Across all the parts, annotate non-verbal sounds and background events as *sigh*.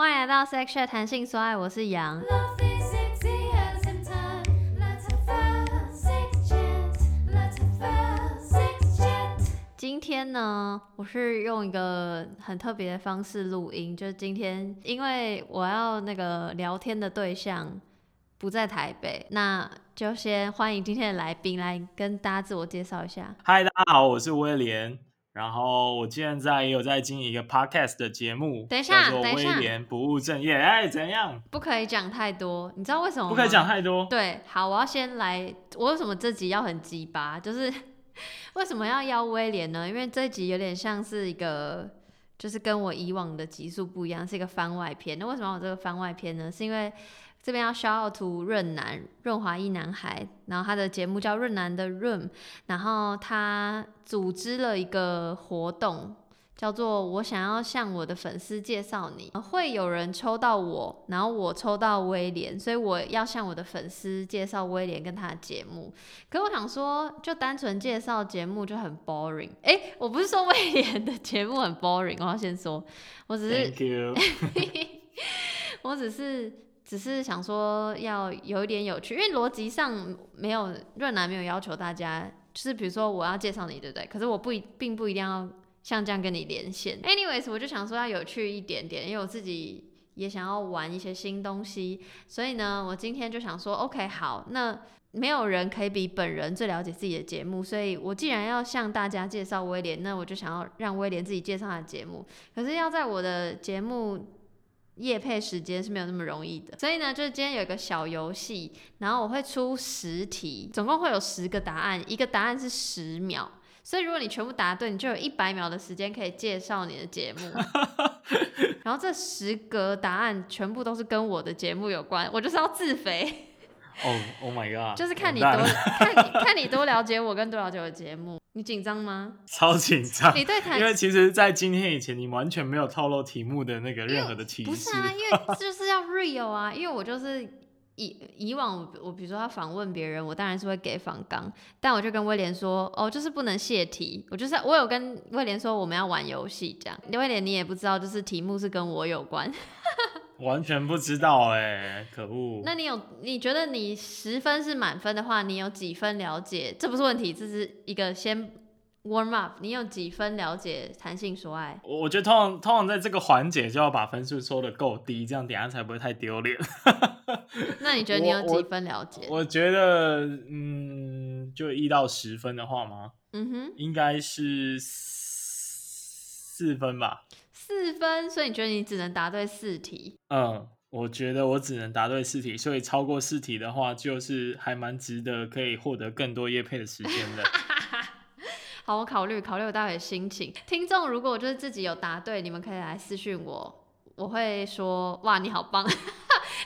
欢迎来到 Sex Chat 谈性说爱，我是杨。今天呢，我是用一个很特别的方式录音，就是今天因为我要那个聊天的对象不在台北，那就先欢迎今天的来宾来跟大家自我介绍一下。嗨，大家好，我是威廉。然后我现在也有在经营一个 podcast 的节目，等一下，叫做威廉不务正业。哎，怎样？不可以讲太多，你知道为什么？不可以讲太多。对，好，我要先来，我为什么这集要很鸡巴？就是 *laughs* 为什么要邀威廉呢？因为这集有点像是一个，就是跟我以往的集数不一样，是一个番外篇。那为什么我这个番外篇呢？是因为这边要 shout out to 润南润滑一男孩，然后他的节目叫润南的 Room，然后他组织了一个活动，叫做我想要向我的粉丝介绍你，会有人抽到我，然后我抽到威廉，所以我要向我的粉丝介绍威廉跟他的节目。可我想说，就单纯介绍节目就很 boring。哎，我不是说威廉的节目很 boring，我要先说，我只是. *laughs* 我只是。只是想说要有一点有趣，因为逻辑上没有润男没有要求大家，就是比如说我要介绍你，对不对？可是我不一并不一定要像这样跟你连线。Anyways，我就想说要有趣一点点，因为我自己也想要玩一些新东西，所以呢，我今天就想说，OK，好，那没有人可以比本人最了解自己的节目，所以我既然要向大家介绍威廉，那我就想要让威廉自己介绍他的节目。可是要在我的节目。业配时间是没有那么容易的，所以呢，就是今天有一个小游戏，然后我会出十题，总共会有十个答案，一个答案是十秒，所以如果你全部答对，你就有一百秒的时间可以介绍你的节目。*laughs* 然后这十个答案全部都是跟我的节目有关，我就是要自肥。哦、oh，Oh my god！就是看你多看你看你多了解我，跟多了解我的节目。你紧张吗？*laughs* 超紧张！你对谈，因为其实，在今天以前，你完全没有透露题目的那个任何的提示。不是啊，因为 *laughs* 就是要 real 啊，因为我就是以以往我，我比如说要访问别人，我当然是会给访纲，但我就跟威廉说，哦，就是不能泄题。我就是我有跟威廉说，我们要玩游戏这样。威廉，你也不知道，就是题目是跟我有关。*laughs* 完全不知道哎、欸，可恶！那你有你觉得你十分是满分的话，你有几分了解？这不是问题，这是一个先 warm up。你有几分了解弹性说爱？我觉得通常通常在这个环节就要把分数说的够低，这样等下才不会太丢脸。*laughs* 那你觉得你有几分了解？我，我，我觉得嗯，就一到十分的话吗？嗯哼，应该是四分吧。四分，所以你觉得你只能答对四题？嗯，我觉得我只能答对四题，所以超过四题的话，就是还蛮值得可以获得更多夜配的时间的。*laughs* 好，我考虑考虑我待会的心情。听众如果就是自己有答对，你们可以来私讯我，我会说哇，你好棒。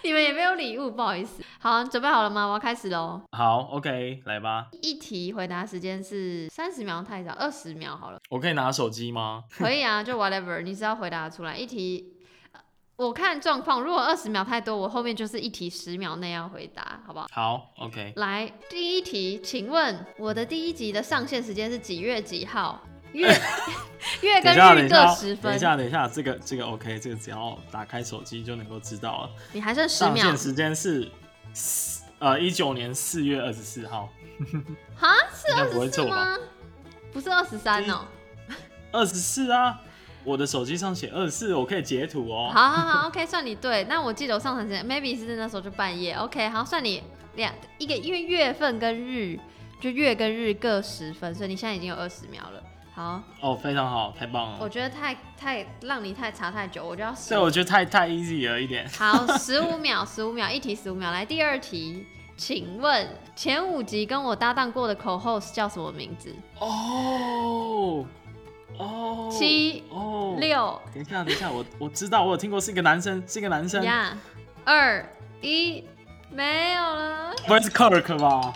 你们也没有礼物，不好意思。好，准备好了吗？我要开始喽。好，OK，来吧。一题回答时间是三十秒，太少，二十秒好了。我可以拿手机吗？*laughs* 可以啊，就 whatever，你只要回答出来。一题，我看状况，如果二十秒太多，我后面就是一题十秒内要回答，好不好？好，OK。来，第一题，请问我的第一集的上线时间是几月几号？月月 *laughs* 跟日各十分。等一下，等一下，这个这个 OK，这个只要打开手机就能够知道了。你还剩十秒。上线时间是呃一九年四月二十四号。哈，是二十四吗？不是二十三哦。二十四啊，我的手机上写二十四，我可以截图哦。好好好，OK，算你对。那我记得我上传时间，maybe 是那时候就半夜。OK，好，算你两一个，因为月份跟日就月跟日各十分，所以你现在已经有二十秒了。好哦，非常好，太棒了。我觉得太太让你太查太久，我就要。所以，我觉得太太 easy 了一点。好，十五秒，*laughs* 十五秒，一题十五秒。来第二题，请问前五集跟我搭档过的 co-host 叫什么名字？哦哦，七哦六。等一下，等一下，我我知道，我有听过，是一个男生，是一个男生。呀，二一，没有了。不会是 Kirk 吧？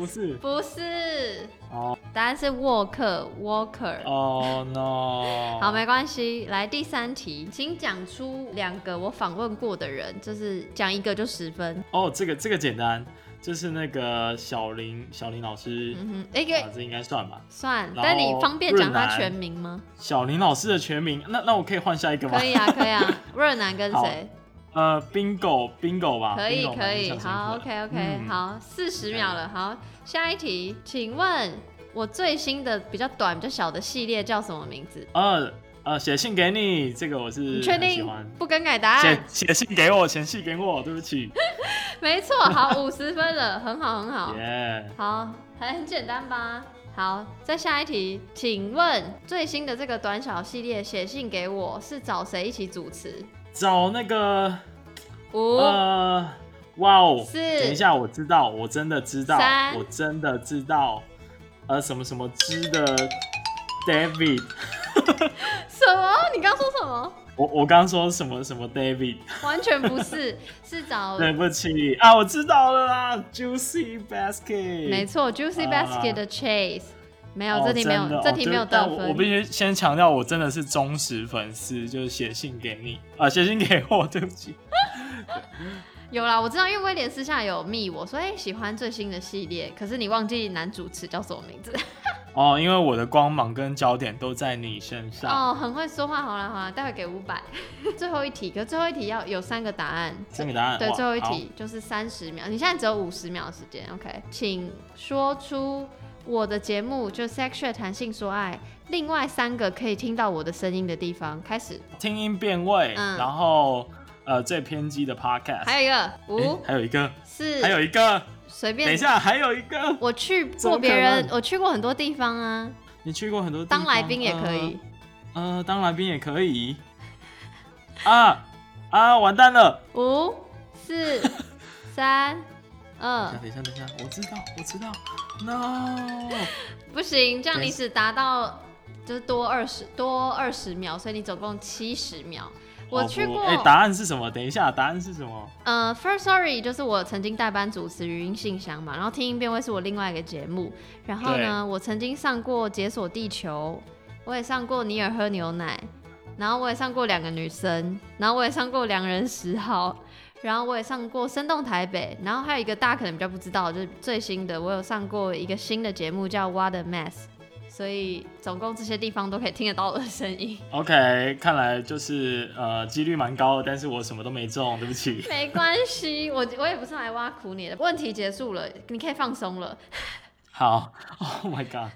不是，不是。哦，答案是沃克，Walker。哦、oh, no。*laughs* 好，没关系。来第三题，请讲出两个我访问过的人，就是讲一个就十分。哦、oh，这个这个简单，就是那个小林小林老师，嗯哼，哎、欸，这应该算吧？算。但你方便讲他全名吗？小林老师的全名，那那我可以换下一个吗？可以啊，可以啊。*laughs* 润南跟谁？呃，Bingo Bingo 吧。可以可以，好，OK OK，、嗯、好，四十秒了，好，下一题，请问我最新的比较短、比较小的系列叫什么名字？呃。呃，写信给你，这个我是。确定不更改答案？写写信给我，写信给我，对不起。*laughs* 没错，好，五十分了，很好，很好。好，还很简单吧？好，再下一题，请问最新的这个短小系列写信给我是找谁一起主持？找那个五呃，哇哦，四，等一下，我知道，我真的知道，我真的知道，呃，什么什么之的 David。*laughs* 什么？你刚说什么？我我刚说什么什么 David？完全不是，*laughs* 是找。对不起啊，我知道了啦，Juicy Basket。没错，Juicy Basket 的 Chase、啊。没有，这题没有，哦、这题没有得分。我，我必须先强调，我真的是忠实粉丝，就是写信给你啊，写信给我，*laughs* 对不起。*laughs* 有啦，我知道，因为威廉私下有密我说，哎，喜欢最新的系列，可是你忘记男主持叫什么名字。*laughs* 哦，因为我的光芒跟焦点都在你身上。哦，很会说话，好了好了，待会给五百。最后一题，可是最后一题要有三个答案。三个答案。对，最后一题就是三十秒，你现在只有五十秒时间，OK？请说出我的节目就 Sex Chat 谈性说爱，另外三个可以听到我的声音的地方。开始。听音辨位，嗯，然后。呃，最偏激的 podcast，还有一个五，还有一个四，还有一个随便。等一下，还有一个，我去过别人，我去过很多地方啊。你去过很多地方，当来宾也可以。呃，呃当来宾也可以。*laughs* 啊啊，完蛋了！五、四、三、二。等一下，等一下，我知道，我知道。No，*laughs* 不行，这样你只达到就是多二十多二十秒，所以你总共七十秒。我去过，哎、欸，答案是什么？等一下，答案是什么？呃，Firstory 就是我曾经代班主持语音信箱嘛，然后听音辨位是我另外一个节目，然后呢，我曾经上过解锁地球，我也上过尼尔喝牛奶，然后我也上过两个女生，然后我也上过良人十号，然后我也上过生动台北，然后还有一个大家可能比较不知道，就是最新的，我有上过一个新的节目叫 What a Mess。所以总共这些地方都可以听得到我的声音。*laughs* OK，看来就是呃几率蛮高的，但是我什么都没中，对不起。没关系，我我也不是来挖苦你的。问题结束了，你可以放松了。*laughs* 好，Oh my god，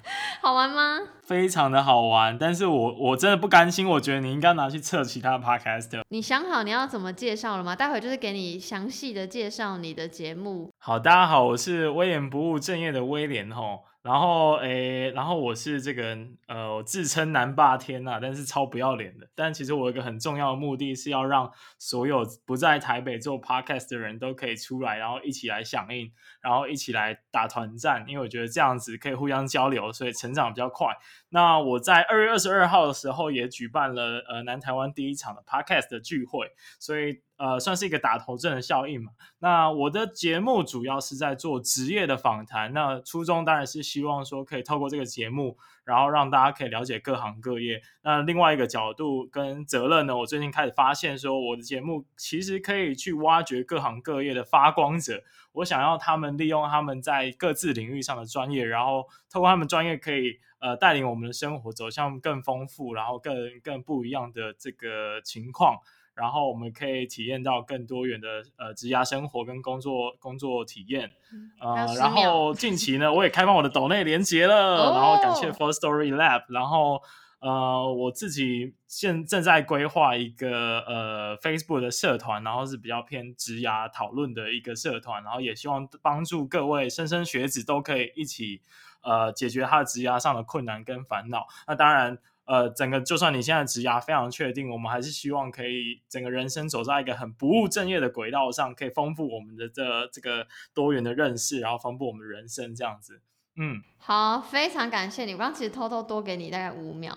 好玩吗？非常的好玩，但是我我真的不甘心，我觉得你应该拿去测其他 Podcast。你想好你要怎么介绍了吗？待会就是给你详细的介绍你的节目。好，大家好，我是威廉不务正业的威廉吼。然后，诶，然后我是这个，呃，自称南霸天呐，但是超不要脸的。但其实我有一个很重要的目的是要让所有不在台北做 podcast 的人都可以出来，然后一起来响应，然后一起来打团战，因为我觉得这样子可以互相交流，所以成长比较快。那我在二月二十二号的时候也举办了呃南台湾第一场的 podcast 的聚会，所以。呃，算是一个打头阵的效应嘛。那我的节目主要是在做职业的访谈，那初衷当然是希望说可以透过这个节目，然后让大家可以了解各行各业。那另外一个角度跟责任呢，我最近开始发现说，我的节目其实可以去挖掘各行各业的发光者。我想要他们利用他们在各自领域上的专业，然后透过他们专业可以呃带领我们的生活走向更丰富，然后更更不一样的这个情况。然后我们可以体验到更多元的呃职涯生活跟工作工作体验，呃，然后近期呢，我也开放我的抖内连结了，然后感谢 Firstory Lab，然后呃我自己现正在规划一个呃 Facebook 的社团，然后是比较偏职涯讨论的一个社团，然后也希望帮助各位莘莘学子都可以一起呃解决他的职涯上的困难跟烦恼，那当然。呃，整个就算你现在职涯非常确定，我们还是希望可以整个人生走在一个很不务正业的轨道上，可以丰富我们的这这个多元的认识，然后丰富我们的人生这样子。嗯，好，非常感谢你。我刚刚其实偷偷多给你大概五秒。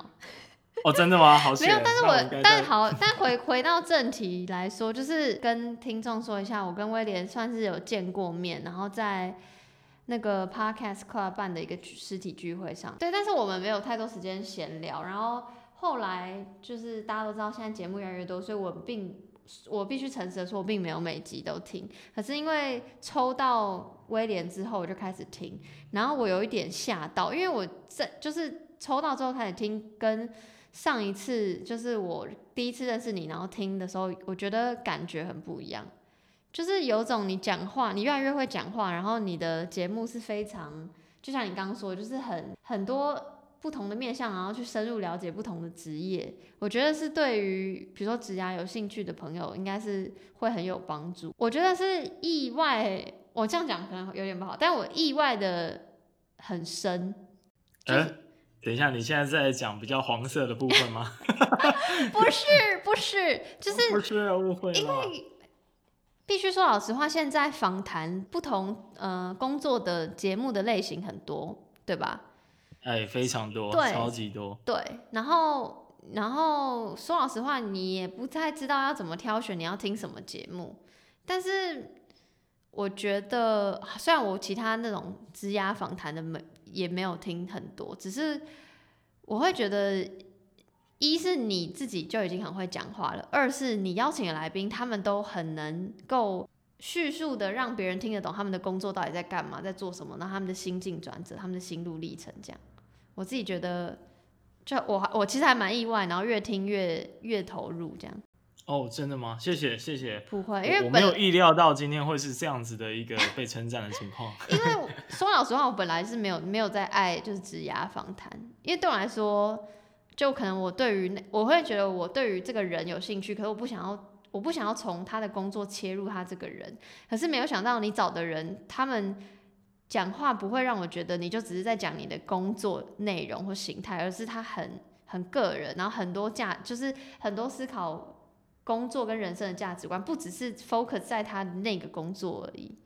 哦，真的吗？好，*laughs* 没有，但是我，我但好，但回回到正题来说，就是跟听众说一下，我跟威廉算是有见过面，然后在。那个 Podcast Club 办的一个实体聚会上，对，但是我们没有太多时间闲聊。然后后来就是大家都知道，现在节目越来越多，所以我并我必须诚实的说，我并没有每集都听。可是因为抽到威廉之后，我就开始听，然后我有一点吓到，因为我在就是抽到之后开始听，跟上一次就是我第一次认识你，然后听的时候，我觉得感觉很不一样。就是有种你讲话，你越来越会讲话，然后你的节目是非常，就像你刚刚说的，就是很很多。不同的面向，然后去深入了解不同的职业，我觉得是对于比如说职涯有兴趣的朋友，应该是会很有帮助。我觉得是意外，我这样讲可能有点不好，但我意外的很深。等一下，你现在在讲比较黄色的部分吗？*laughs* 不是，不是，就是不是误会，因为必须说老实话，现在访谈不同呃工作的节目的类型很多，对吧？哎，非常多，超级多。对，然后，然后说老实话，你也不太知道要怎么挑选你要听什么节目。但是，我觉得，虽然我其他那种职涯访谈的没也没有听很多，只是我会觉得，一是你自己就已经很会讲话了，二是你邀请的来宾他们都很能够叙述的让别人听得懂他们的工作到底在干嘛，在做什么，然后他们的心境转折，他们的心路历程这样。我自己觉得，就我我其实还蛮意外，然后越听越越投入这样。哦，真的吗？谢谢谢谢。不会，因为我没有意料到今天会是这样子的一个被称赞的情况。*laughs* 因为说老实话，我本来是没有没有在爱就是职涯访谈，因为对我来说，就可能我对于我会觉得我对于这个人有兴趣，可是我不想要我不想要从他的工作切入他这个人，可是没有想到你找的人他们。讲话不会让我觉得你就只是在讲你的工作内容或形态，而是他很很个人，然后很多价就是很多思考工作跟人生的价值观，不只是 focus 在他那个工作而已。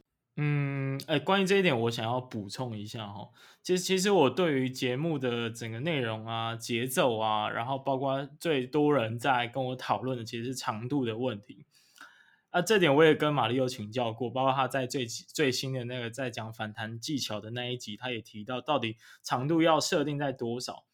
嗯，哎、关于这一点，我想要补充一下哈。其实，其实我对于节目的整个内容啊、节奏啊，然后包括最多人在跟我讨论的，其实是长度的问题。啊，这点我也跟马丽有请教过，包括他在最最新的那个在讲反弹技巧的那一集，他也提到到底长度要设定在多少。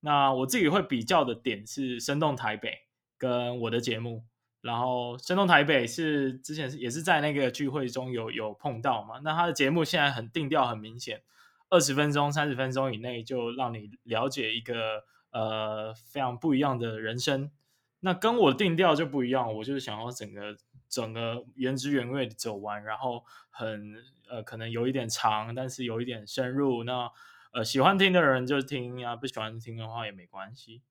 那我自己会比较的点是《生动台北》跟我的节目，然后《声动台北》是之前也是在那个聚会中有有碰到嘛。那他的节目现在很定调很明显，二十分钟、三十分钟以内就让你了解一个呃非常不一样的人生。那跟我定调就不一样，我就是想要整个。整个原汁原味的走完，然后很呃可能有一点长，但是有一点深入。那呃喜欢听的人就听啊，不喜欢听的话也没关系。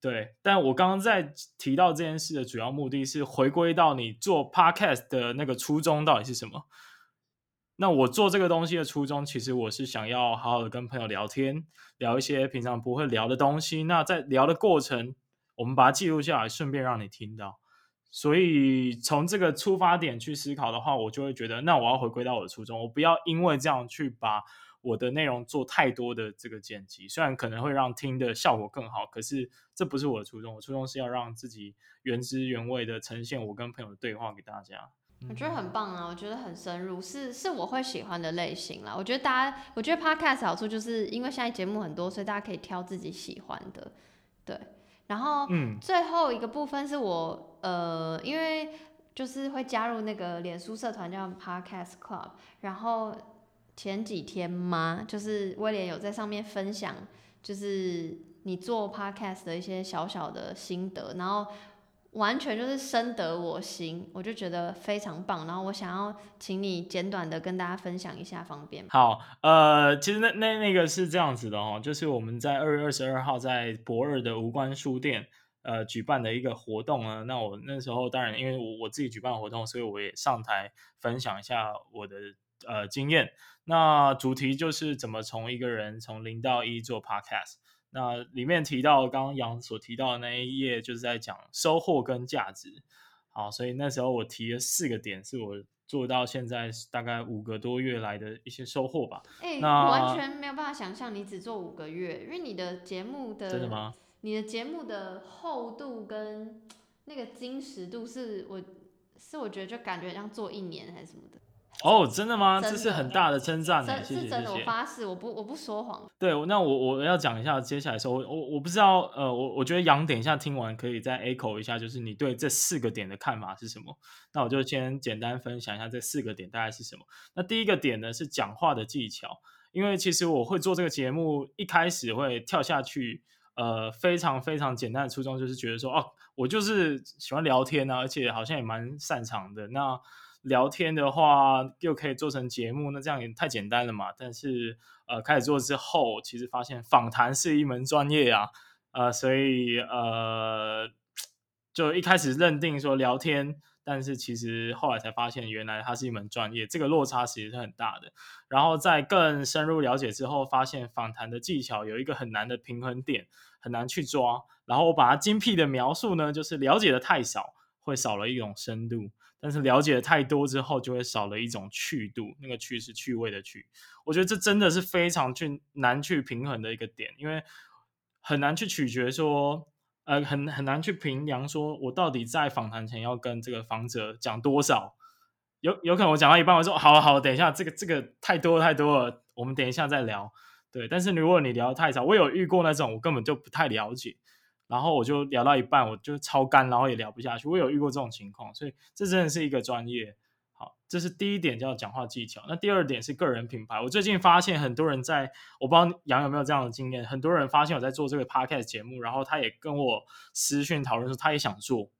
对，但我刚刚在提到这件事的主要目的是回归到你做 podcast 的那个初衷到底是什么？那我做这个东西的初衷，其实我是想要好好的跟朋友聊天，聊一些平常不会聊的东西。那在聊的过程，我们把它记录下来，顺便让你听到。所以从这个出发点去思考的话，我就会觉得，那我要回归到我的初衷，我不要因为这样去把我的内容做太多的这个剪辑，虽然可能会让听的效果更好，可是这不是我的初衷。我初衷是要让自己原汁原味的呈现我跟朋友的对话给大家。我觉得很棒啊，我觉得很深入，是是我会喜欢的类型啦。我觉得大家，我觉得 Podcast 好处就是因为现在节目很多，所以大家可以挑自己喜欢的，对。然后，最后一个部分是我，呃，因为就是会加入那个脸书社团叫 Podcast Club，然后前几天吗，就是威廉有在上面分享，就是你做 Podcast 的一些小小的心得，然后。完全就是深得我心，我就觉得非常棒。然后我想要请你简短的跟大家分享一下，方便吗？好，呃，其实那那那个是这样子的哦，就是我们在二月二十二号在博尔的无关书店呃举办的一个活动呢。那我那时候当然因为我我自己举办活动，所以我也上台分享一下我的呃经验。那主题就是怎么从一个人从零到一做 Podcast。那里面提到刚刚杨所提到的那一页，就是在讲收获跟价值。好，所以那时候我提了四个点，是我做到现在大概五个多月来的一些收获吧。哎、欸，那完全没有办法想象你只做五个月，因为你的节目的真的吗？你的节目的厚度跟那个精实度是我是我觉得就感觉像做一年还是什么的。哦，真的吗？这是很大的称赞，谢谢是真的，谢谢我发誓，我不我不说谎。对，那我我要讲一下接下来说，我我我不知道，呃，我我觉得杨等一下听完可以再 echo 一下，就是你对这四个点的看法是什么？那我就先简单分享一下这四个点大概是什么。那第一个点呢是讲话的技巧，因为其实我会做这个节目，一开始会跳下去，呃，非常非常简单的初衷就是觉得说，哦，我就是喜欢聊天啊，而且好像也蛮擅长的。那聊天的话又可以做成节目，那这样也太简单了嘛。但是呃，开始做之后，其实发现访谈是一门专业啊，呃，所以呃，就一开始认定说聊天，但是其实后来才发现，原来它是一门专业，这个落差其实是很大的。然后在更深入了解之后，发现访谈的技巧有一个很难的平衡点，很难去抓。然后我把它精辟的描述呢，就是了解的太少，会少了一种深度。但是了解的太多之后，就会少了一种趣度。那个趣是趣味的趣。我觉得这真的是非常去难去平衡的一个点，因为很难去取决说，呃，很很难去评量说，我到底在访谈前要跟这个访者讲多少。有有可能我讲到一半，我说好好，等一下，这个这个太多太多了，我们等一下再聊。对，但是如果你聊太少，我有遇过那种，我根本就不太了解。然后我就聊到一半，我就超干，然后也聊不下去。我有遇过这种情况，所以这真的是一个专业。好，这是第一点叫讲话技巧。那第二点是个人品牌。我最近发现很多人在，我不知道杨有没有这样的经验，很多人发现我在做这个 podcast 节目，然后他也跟我私讯讨论说他也想做。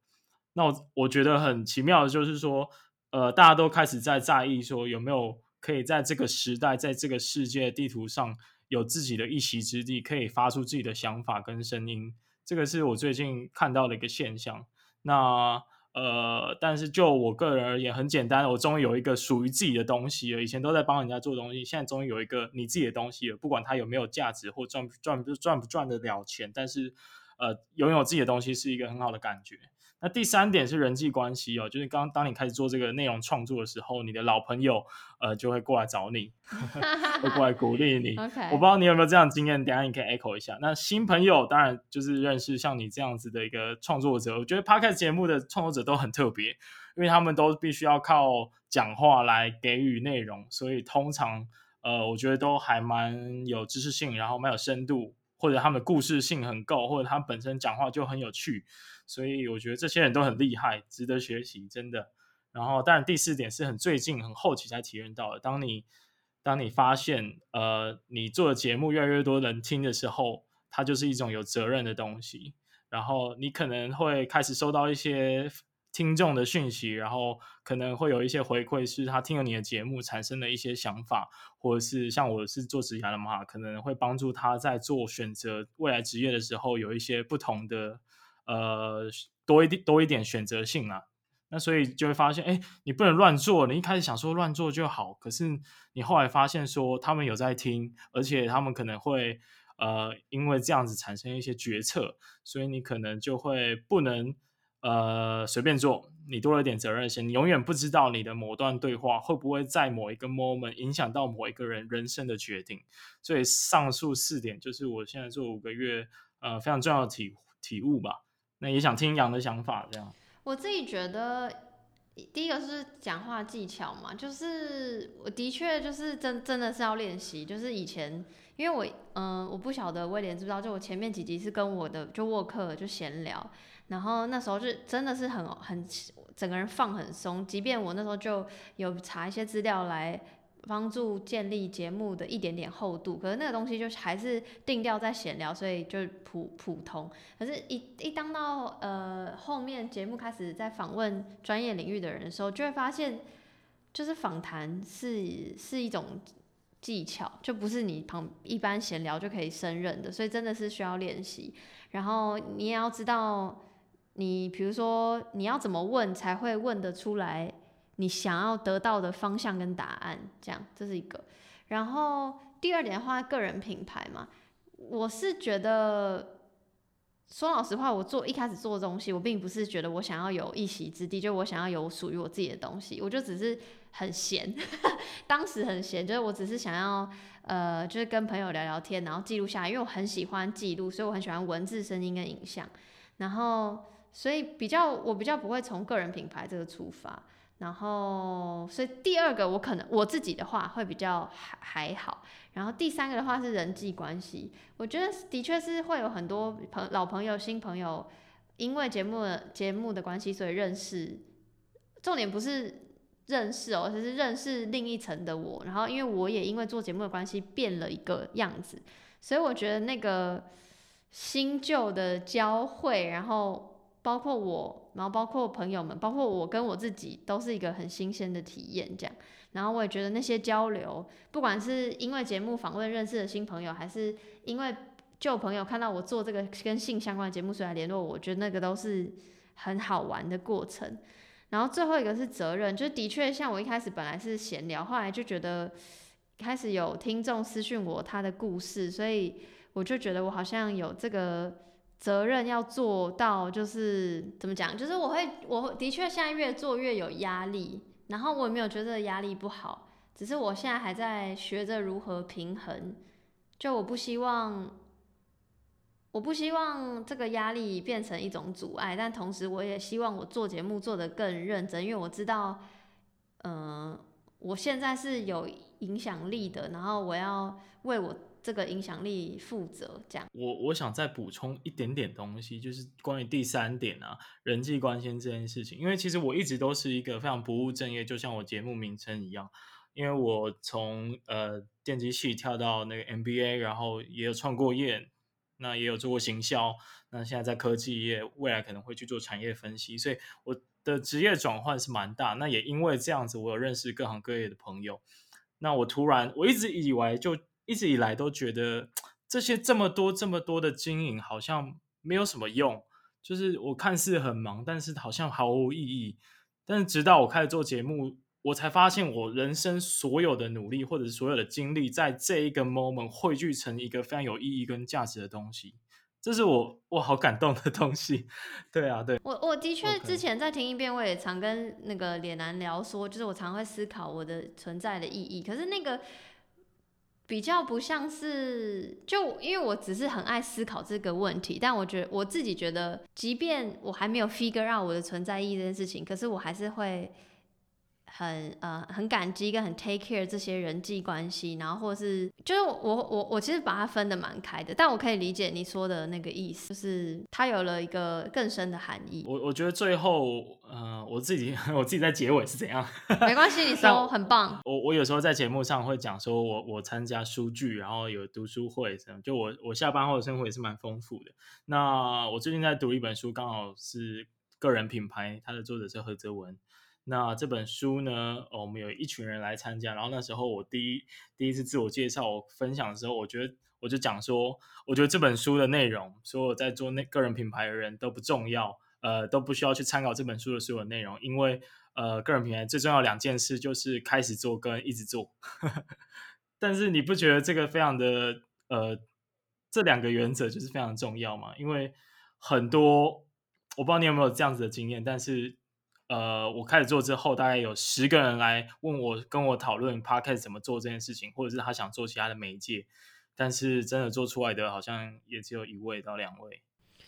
那我我觉得很奇妙的就是说，呃，大家都开始在在意说有没有可以在这个时代，在这个世界地图上有自己的一席之地，可以发出自己的想法跟声音。这个是我最近看到的一个现象。那呃，但是就我个人而言，很简单，我终于有一个属于自己的东西了。以前都在帮人家做东西，现在终于有一个你自己的东西了。不管它有没有价值或赚赚不赚不赚得了钱，但是呃，拥有自己的东西是一个很好的感觉。那第三点是人际关系哦，就是刚当你开始做这个内容创作的时候，你的老朋友呃就会过来找你，*laughs* 会过来鼓励你。*laughs* Okay. 我不知道你有没有这样的经验，等下你可以 echo 一下。那新朋友当然就是认识像你这样子的一个创作者，我觉得 Podcast 节目的创作者都很特别，因为他们都必须要靠讲话来给予内容，所以通常呃我觉得都还蛮有知识性，然后蛮有深度，或者他们的故事性很够，或者他本身讲话就很有趣。所以我觉得这些人都很厉害，值得学习，真的。然后，当然第四点是很最近、很后期才体验到的。当你当你发现，呃，你做的节目越来越多人听的时候，它就是一种有责任的东西。然后你可能会开始收到一些听众的讯息，然后可能会有一些回馈，是他听了你的节目产生的一些想法，或者是像我是做职业的嘛，可能会帮助他在做选择未来职业的时候有一些不同的。呃，多一点多一点选择性啊，那所以就会发现，哎，你不能乱做。你一开始想说乱做就好，可是你后来发现说他们有在听，而且他们可能会呃因为这样子产生一些决策，所以你可能就会不能呃随便做。你多了一点责任心，你永远不知道你的某段对话会不会在某一个 moment 影响到某一个人人生的决定。所以上述四点就是我现在做五个月呃非常重要的体体悟吧。那也想听杨的想法，这样。我自己觉得，第一个是讲话技巧嘛，就是我的确就是真真的是要练习。就是以前，因为我嗯、我不晓得威廉知不知道，就我前面几集是跟我的就沃克就闲聊，然后那时候就真的是很很整个人放很松，即便我那时候就有查一些资料来。帮助建立节目的一点点厚度，可是那个东西就还是定调在闲聊，所以就普普通。可是一，一一当到呃后面节目开始在访问专业领域的人的时候，就会发现，就是访谈是是一种技巧，就不是你旁一般闲聊就可以胜任的，所以真的是需要练习。然后你也要知道，你比如说你要怎么问才会问得出来。你想要得到的方向跟答案，这样这是一个。然后第二点的话，个人品牌嘛，我是觉得，说老实话，我做一开始做的东西，我并不是觉得我想要有一席之地，就我想要有属于我自己的东西，我就只是很闲，*laughs* 当时很闲，就是我只是想要，呃，就是跟朋友聊聊天，然后记录下来，因为我很喜欢记录，所以我很喜欢文字、声音跟影像，然后所以比较我比较不会从个人品牌这个出发。然后，所以第二个我可能我自己的话会比较还还好。然后第三个的话是人际关系，我觉得的确是会有很多朋老朋友、新朋友，因为节目的节目的关系，所以认识。重点不是认识哦，而是认识另一层的我。然后因为我也因为做节目的关系变了一个样子，所以我觉得那个新旧的交汇，然后。包括我，然后包括朋友们，包括我跟我自己，都是一个很新鲜的体验。这样，然后我也觉得那些交流，不管是因为节目访问认识的新朋友，还是因为旧朋友看到我做这个跟性相关的节目，所以来联络我，我觉得那个都是很好玩的过程。然后最后一个是责任，就的确像我一开始本来是闲聊，后来就觉得开始有听众私讯我他的故事，所以我就觉得我好像有这个。责任要做到，就是怎么讲？就是我会，我的确现在越做越有压力，然后我也没有觉得压力不好，只是我现在还在学着如何平衡。就我不希望，我不希望这个压力变成一种阻碍，但同时我也希望我做节目做得更认真，因为我知道，嗯、我现在是有影响力的，然后我要为我。这个影响力负责，这样。我我想再补充一点点东西，就是关于第三点啊，人际关系这件事情。因为其实我一直都是一个非常不务正业，就像我节目名称一样。因为我从呃电机系跳到那个 MBA，然后也有创过业，那也有做过行销，那现在在科技业，未来可能会去做产业分析，所以我的职业转换是蛮大。那也因为这样子，我有认识各行各业的朋友。那我突然，我一直以为就。一直以来都觉得这些这么多这么多的经营好像没有什么用，就是我看似很忙，但是好像毫无意义。但是直到我开始做节目，我才发现我人生所有的努力或者是所有的精力，在这一个 moment 汇聚成一个非常有意义跟价值的东西。这是我我好感动的东西。*laughs* 对啊，对我我的确之前再听一遍，我也常跟那个脸男聊说，就是我常会思考我的存在的意义。可是那个。比较不像是，就因为我只是很爱思考这个问题，但我觉得我自己觉得，即便我还没有 figure out 我的存在意义这件事情，可是我还是会很呃很感激跟很 take care 这些人际关系，然后或是就是我我我其实把它分得蛮开的，但我可以理解你说的那个意思，就是它有了一个更深的含义。我我觉得最后。呃，我自己 *laughs* 我自己在结尾是怎样？*laughs* 没关系，你说很棒。我我有时候在节目上会讲说我，我我参加书剧，然后有读书会，这样就我我下班后的生活也是蛮丰富的。那我最近在读一本书，刚好是个人品牌，它的作者是何泽文。那这本书呢，我们有一群人来参加，然后那时候我第一第一次自我介绍，我分享的时候，我觉得我就讲说，我觉得这本书的内容，所有在做那个人品牌的人都不重要。呃，都不需要去参考这本书的所有内容，因为呃，个人品牌最重要两件事就是开始做跟一直做。*laughs* 但是你不觉得这个非常的呃，这两个原则就是非常重要吗？因为很多我不知道你有没有这样子的经验，但是呃，我开始做之后，大概有十个人来问我，跟我讨论 Podcast 怎么做这件事情，或者是他想做其他的媒介，但是真的做出来的好像也只有一位到两位。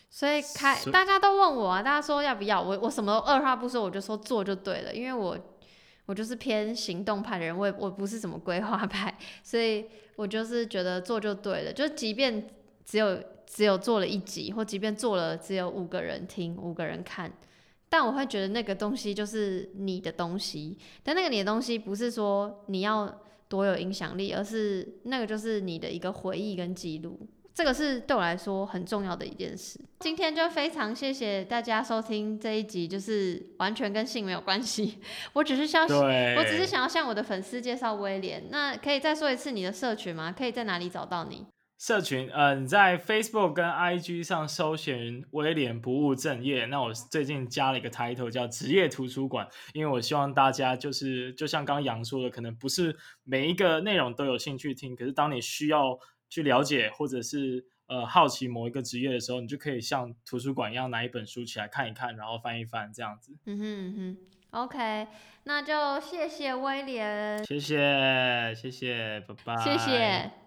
所以开，大家都问我啊，大家说要不要我，我什么都二话不说，我就说做就对了，因为我我就是偏行动派的人，我也我不是什么规划派，所以我就是觉得做就对了，就即便只有只有做了一集，或即便做了只有五个人听，五个人看，但我会觉得那个东西就是你的东西，但那个你的东西不是说你要多有影响力，而是那个就是你的一个回忆跟记录。这个是对我来说很重要的一件事。今天就非常谢谢大家收听这一集，就是完全跟性没有关系。*laughs* 我只是想，我只是想要向我的粉丝介绍威廉。那可以再说一次你的社群吗？可以在哪里找到你？社群，呃，你在 Facebook 跟 IG 上搜寻威廉不务正业。那我最近加了一个 title 叫职业图书馆，因为我希望大家就是就像刚刚杨说的，可能不是每一个内容都有兴趣听，可是当你需要。去了解，或者是呃好奇某一个职业的时候，你就可以像图书馆一样拿一本书起来看一看，然后翻一翻这样子。嗯哼嗯哼，OK，那就谢谢威廉，谢谢谢谢，拜拜，谢谢。